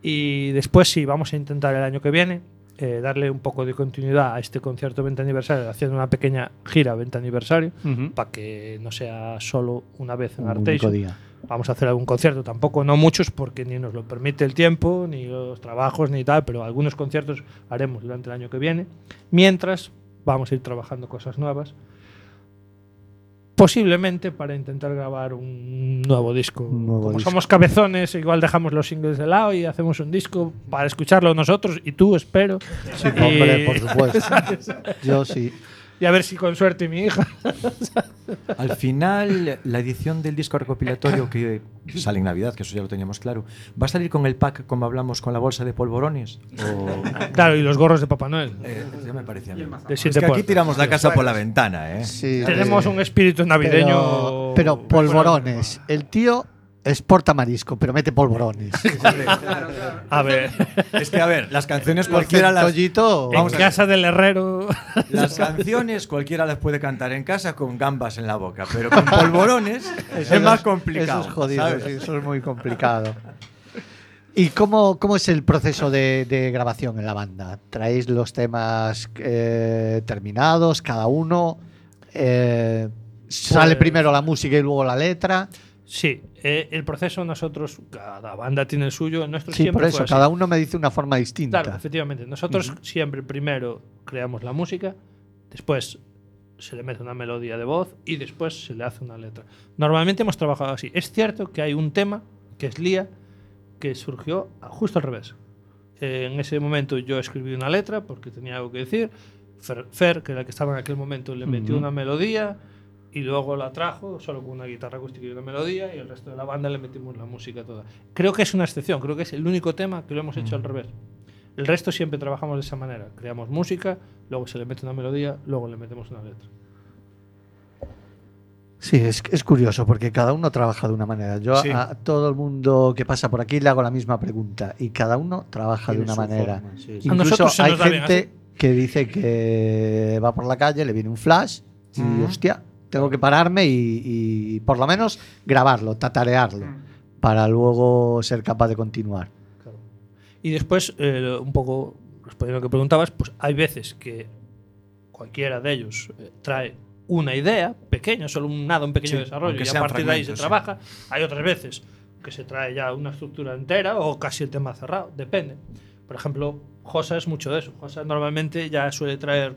Y después sí, vamos a intentar el año que viene eh, darle un poco de continuidad a este concierto 20 aniversario, haciendo una pequeña gira 20 aniversario, Ujú. para que no sea solo una vez en Un Arteixo, día. vamos a hacer algún concierto, tampoco no muchos porque ni nos lo permite el tiempo, ni los trabajos, ni tal, pero algunos conciertos haremos durante el año que viene, mientras vamos a ir trabajando cosas nuevas, posiblemente para intentar grabar un nuevo disco. Un nuevo Como disco. somos cabezones, igual dejamos los singles de lado y hacemos un disco para escucharlo nosotros y tú, espero. Sí, hombre, Y- por supuesto. Yo sí. Y a ver si con suerte mi hija. Al final, la edición del disco recopilatorio que sale en Navidad, que eso ya lo teníamos claro, ¿va a salir con el pack como hablamos con la bolsa de polvorones? O, Claro, y los gorros de Papá Noel. eh, ya me parecía a mí. De Es que aquí tiramos la casa por la ventana, ¿eh? Sí, Tenemos eh, un espíritu navideño. Pero, pero polvorones. El tío es portamarisco, pero mete polvorones. A ver, Es que, a ver, las canciones cualquiera las... En Vamos a ver. casa del herrero. Las canciones cualquiera las puede cantar en casa con gambas en la boca, pero con polvorones es más complicado. Eso es jodido, ¿sabes? sí, eso es muy complicado. ¿Y cómo, cómo es el proceso de, de grabación en la banda? ¿Traéis los temas eh, terminados, cada uno? Eh, sale Pues- primero la música y luego la letra. Sí, eh, el proceso nosotros, cada banda tiene el suyo, el nuestro Sí, siempre por fue eso, así. cada uno me dice una forma distinta. Claro, efectivamente. Nosotros siempre primero creamos la música, después se le mete una melodía de voz y después se le hace una letra. Normalmente hemos trabajado así. Es cierto que hay un tema, que es Lía, que surgió justo al revés. Eh, en ese momento yo escribí una letra porque tenía algo que decir. Fer, Fer, que era el que estaba en aquel momento, le metió una melodía y luego la trajo solo con una guitarra acústica y una melodía y el resto de la banda le metimos la música toda. Creo que es una excepción, creo que es el único tema que lo hemos hecho al revés. El resto siempre trabajamos de esa manera. Creamos música, luego se le mete una melodía, luego le metemos una letra. Sí, es, es curioso porque cada uno trabaja de una manera. Yo Sí. a, a todo el mundo que pasa por aquí le hago la misma pregunta y cada uno trabaja de una manera. forma, sí, sí. A Incluso hay bien gente que dice que va por la calle, le viene un flash y Mm. hostia, tengo que pararme y, y por lo menos grabarlo, tatarearlo, para luego ser capaz de continuar. Y después, eh, un poco respondiendo a lo que preguntabas, pues hay veces que cualquiera de ellos eh, trae una idea pequeña, solo un nada, un pequeño Sí, desarrollo, y a partir de ahí se sí. trabaja. Hay otras veces que se trae ya una estructura entera o casi el tema cerrado, depende. Por ejemplo, Josa es mucho de eso. Josa normalmente ya suele traer, mm,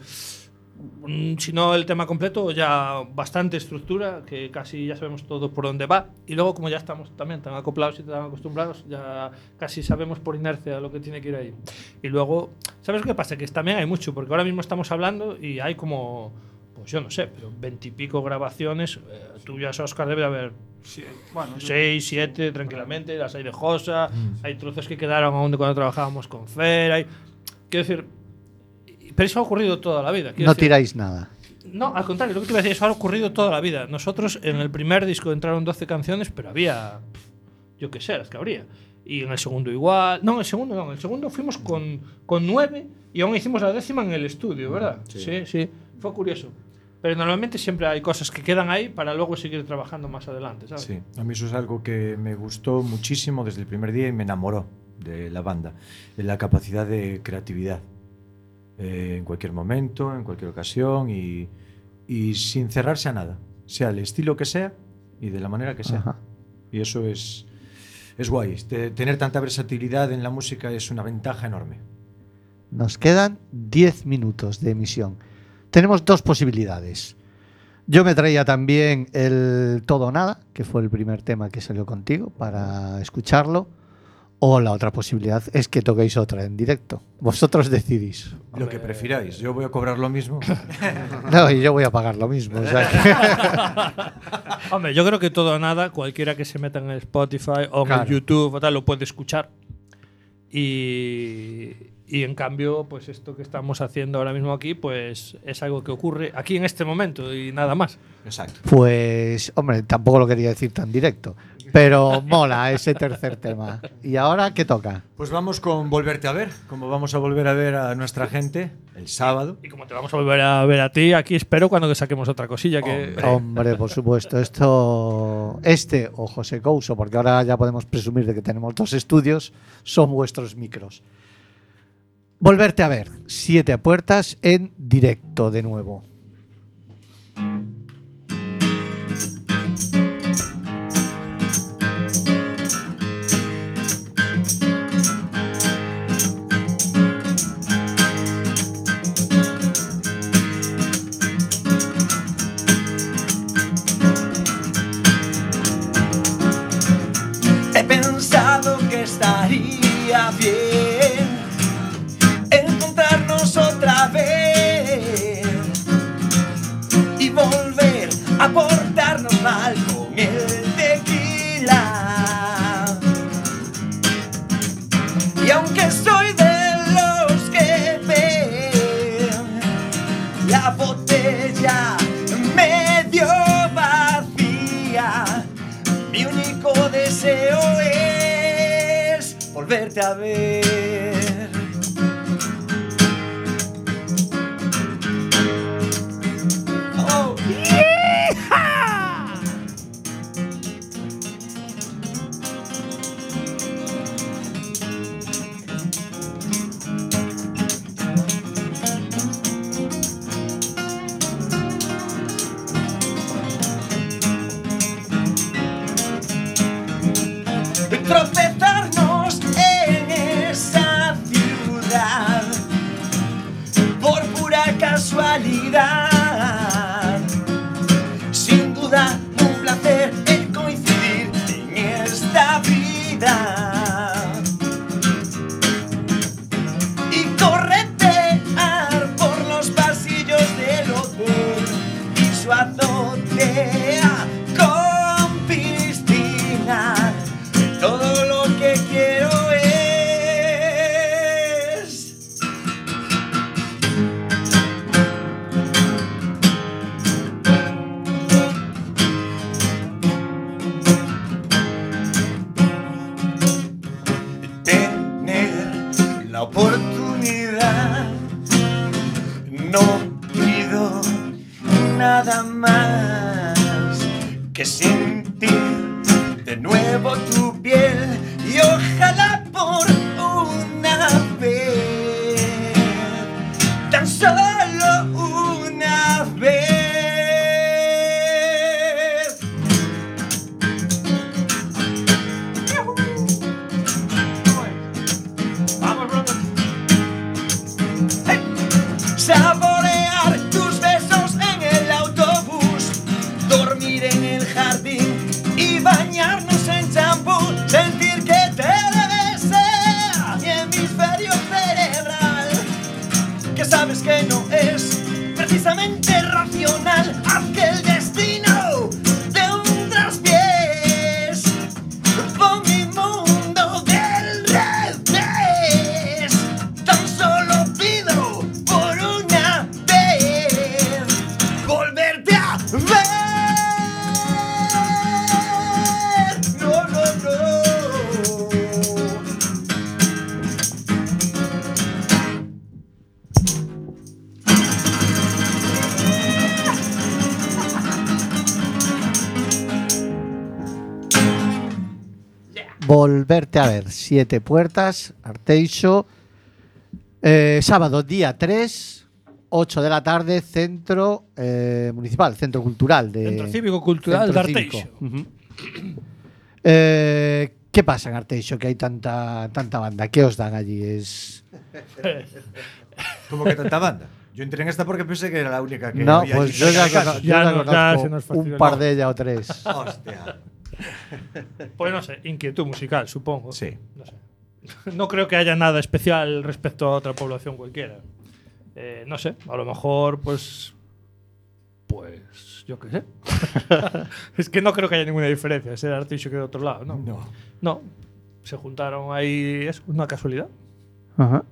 si no el tema completo, ya bastante estructura, que casi ya sabemos todo por dónde va. Y luego, como ya estamos también tan acoplados y tan acostumbrados, ya casi sabemos por inercia lo que tiene que ir ahí. Y luego, ¿sabes qué pasa? Que también hay mucho, porque ahora mismo estamos hablando y hay como, pues yo no sé, pero veintipico grabaciones. Eh, tuyas, Oscar, debe de haber Sí, bueno, 6, 7 tranquilamente, las hay de Josa, hay trozos que quedaron aún de cuando trabajábamos con Fer, hay... Quiero decir, pero eso ha ocurrido toda la vida. No decir, tiráis nada. No, al contrario, lo que te iba a decir, eso ha ocurrido toda la vida. Nosotros en el primer disco entraron 12 canciones, pero había, yo qué sé, las que habría. Y en el segundo igual. No, en el segundo no, en el segundo fuimos con, con 9 y aún hicimos la décima en el estudio, ¿verdad? sí, sí, fue curioso. Pero normalmente siempre hay cosas que quedan ahí para luego seguir trabajando más adelante, ¿sabes? Sí, a mí eso es algo que me gustó muchísimo desde el primer día y me enamoró de la banda, de la capacidad de creatividad. Eh, en cualquier momento, en cualquier ocasión y, y sin cerrarse a nada, sea el estilo que sea y de la manera que sea. Ajá. Y eso es, es guay. Te- tener tanta versatilidad en la música es una ventaja enorme. Nos quedan 10 minutos de emisión. Tenemos dos posibilidades. Yo me traía también el Todo o Nada, que fue el primer tema que salió contigo para escucharlo. O la otra posibilidad es que toquéis otra en directo. Vosotros decidís. Lo que prefiráis. Yo voy a cobrar lo mismo. No, y yo voy a pagar lo mismo. o sea que- Hombre, yo creo que todo o nada, cualquiera que se meta en el Spotify o en Claro. el YouTube o tal, lo puede escuchar. Y, y en cambio, pues esto que estamos haciendo ahora mismo aquí, pues es algo que ocurre aquí en este momento y nada más. Exacto. Pues, hombre, tampoco lo quería decir tan directo. Pero mola ese tercer tema. ¿Y ahora qué toca? Pues vamos con Volverte a ver, como vamos a volver a ver a nuestra gente el sábado. Y como te vamos a volver a ver a ti, aquí espero cuando que saquemos otra cosilla que... Hombre. Hombre, por supuesto, esto, este o José Couso, porque ahora ya podemos presumir de que tenemos dos estudios, son vuestros micros. Volverte a ver, siete puertas en directo de nuevo. volverte a ver. Oh, Volverte a ver. Siete puertas, Arteixo. Eh, sábado, día 3, 8 de la tarde, Centro eh, Municipal, Centro Cultural de. Centro Cívico Cultural Centro de. Arteixo. Eh, ¿Qué pasa en Arteixo que hay tanta, tanta banda? ¿Qué os dan allí? Es... Como que tanta banda. Yo entré en esta porque pensé que era la única que No, había pues allí yo ya, yo no, conozco un par de ella o tres. Hostia. Pues no sé, inquietud musical, supongo. Sí. No sé. No creo que haya nada especial respecto a otra población cualquiera. Eh, no sé, a lo mejor, pues. Pues. Yo qué sé. es que no creo que haya ninguna diferencia ser artillo que de otro lado, ¿no? No. No. Se juntaron ahí. Es una casualidad. Ajá.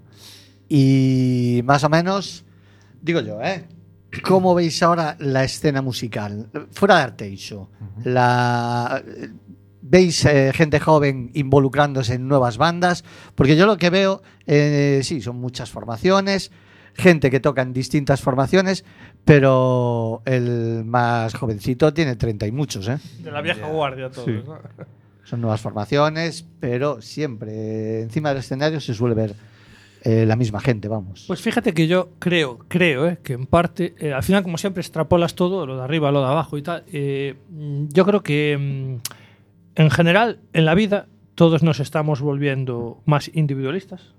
Y más o menos, digo yo, ¿eh? ¿Cómo veis ahora la escena musical? Fuera de Arteixo, la, ¿veis eh, gente joven involucrándose en nuevas bandas? Porque yo lo que veo, eh, sí, son muchas formaciones, gente que toca en distintas formaciones, pero el más jovencito tiene 30 y muchos, ¿eh? De la vieja guardia, todos. Sí. ¿no? Son nuevas formaciones, pero siempre encima del escenario se suele ver eh, la misma gente, vamos. Pues fíjate que yo creo, creo, eh, que en parte, eh, al final, como siempre, extrapolas todo, lo de arriba, lo de abajo y tal. eh, yo creo que, mm, en general, en la vida, todos nos estamos volviendo más individualistas,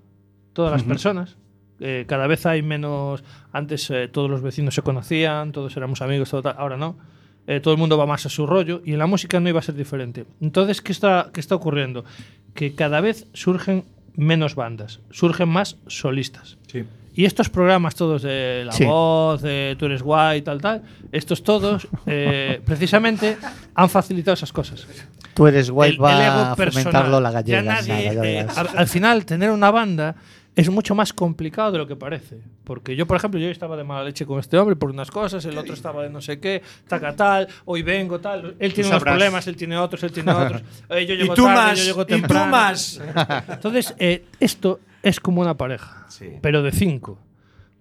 todas las Ujú. personas. Eh, cada vez hay menos. Antes eh, todos los vecinos se conocían, todos éramos amigos, todo tal, ahora no. Eh, todo el mundo va más a su rollo y en la música no iba a ser diferente. Entonces, ¿qué está, qué está ocurriendo? Que cada vez surgen menos bandas, surgen más solistas. Sí. Y estos programas todos de La Sí. Voz, de Tú eres guay, tal, tal, estos todos, eh, precisamente, han facilitado esas cosas. Tú eres guay, El- el va ego a personal. fomentarlo la Ya gallega. nadie, eh, al, al final, tener una banda es mucho más complicado de lo que parece. Porque yo, por ejemplo, yo estaba de mala leche con este hombre por unas cosas, el otro estaba de no sé qué, taca tal, hoy vengo tal. Él tiene unos problemas, él tiene otros, él tiene otros. eh, yo Y llego tú tarde, más. yo llego Y tú temprano. más. Entonces, eh, esto es como una pareja, Sí. pero de cinco.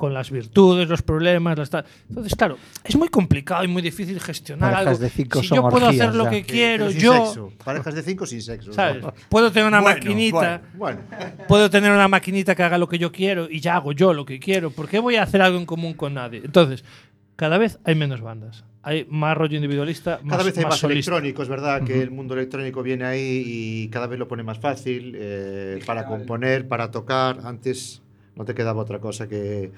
Con las virtudes, los problemas, las tal. Entonces, claro, es muy complicado y muy difícil gestionar Parejas algo. de cinco si son yo puedo orgías hacer lo ya. que quiero, sin yo. sexo. Parejas de cinco sin sexo. ¿Sabes? Puedo tener una Bueno, maquinita. Bueno, Puedo tener una maquinita que haga lo que yo quiero y ya hago yo lo que quiero. ¿Por qué voy a hacer algo en común con nadie? Entonces, cada vez hay menos bandas. Hay más rollo individualista, más, cada vez hay más, solista. electrónicos, ¿verdad? Que el mundo electrónico viene ahí y cada vez lo pone más fácil eh, para componer, para tocar. Antes no te quedaba otra cosa que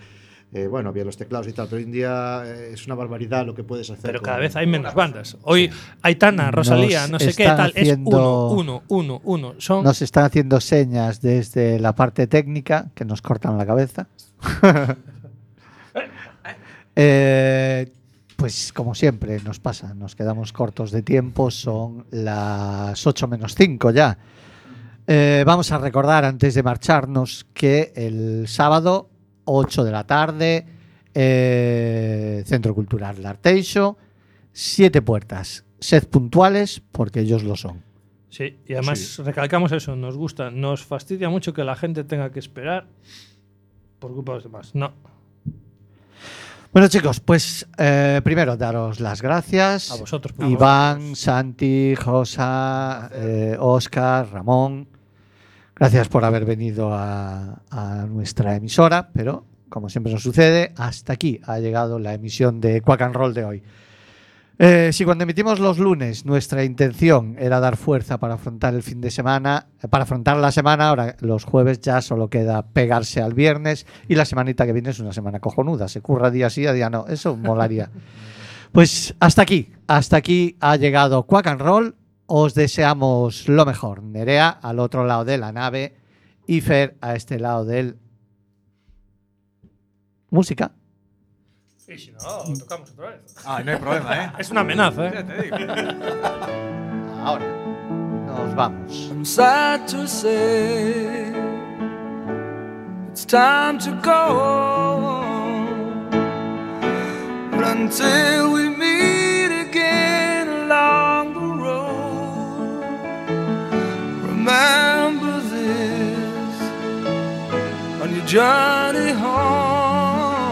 eh, bueno, había los teclados y tal, pero hoy en día eh, es una barbaridad lo que puedes hacer. Pero con- cada vez hay menos bandas. Hoy Aitana, Rosalía, Nos no sé qué, están tal. haciendo- Es uno, uno, uno, uno. Son Nos están haciendo señas desde la parte técnica que nos cortan la cabeza. Eh, pues como siempre nos pasa, nos quedamos cortos de tiempo, son las 8 menos 5 ya. Eh, vamos a recordar antes de marcharnos que el sábado 8 de la tarde, eh, Centro Cultural Larteixo, siete puertas. Sed puntuales porque ellos lo son. Sí, y además recalcamos eso, nos gusta, nos fastidia mucho que la gente tenga que esperar por culpa de los demás. No. Bueno chicos, pues eh, primero daros las gracias. A vosotros, por Iván, Santi, Josa, eh, Oscar, Ramón. Gracias por haber venido a, a nuestra emisora, pero como siempre nos sucede, hasta aquí ha llegado la emisión de Quack and Roll de hoy. Eh, si cuando emitimos los lunes nuestra intención era dar fuerza para afrontar el fin de semana, eh, para afrontar la semana, ahora los jueves ya solo queda pegarse al viernes y la semanita que viene es una semana cojonuda, se curra día sí, a día no, eso molaría. Pues hasta aquí, hasta aquí ha llegado Quack and Roll, os deseamos lo mejor, Nerea al otro lado de la nave y Fer a este lado del música. Y si no, tocamos otra vez. Ah, no hay problema, ¿eh? Es una amenaza, ¿eh? te digo. Ahora nos vamos. I'm sad to say it's time to go. But until just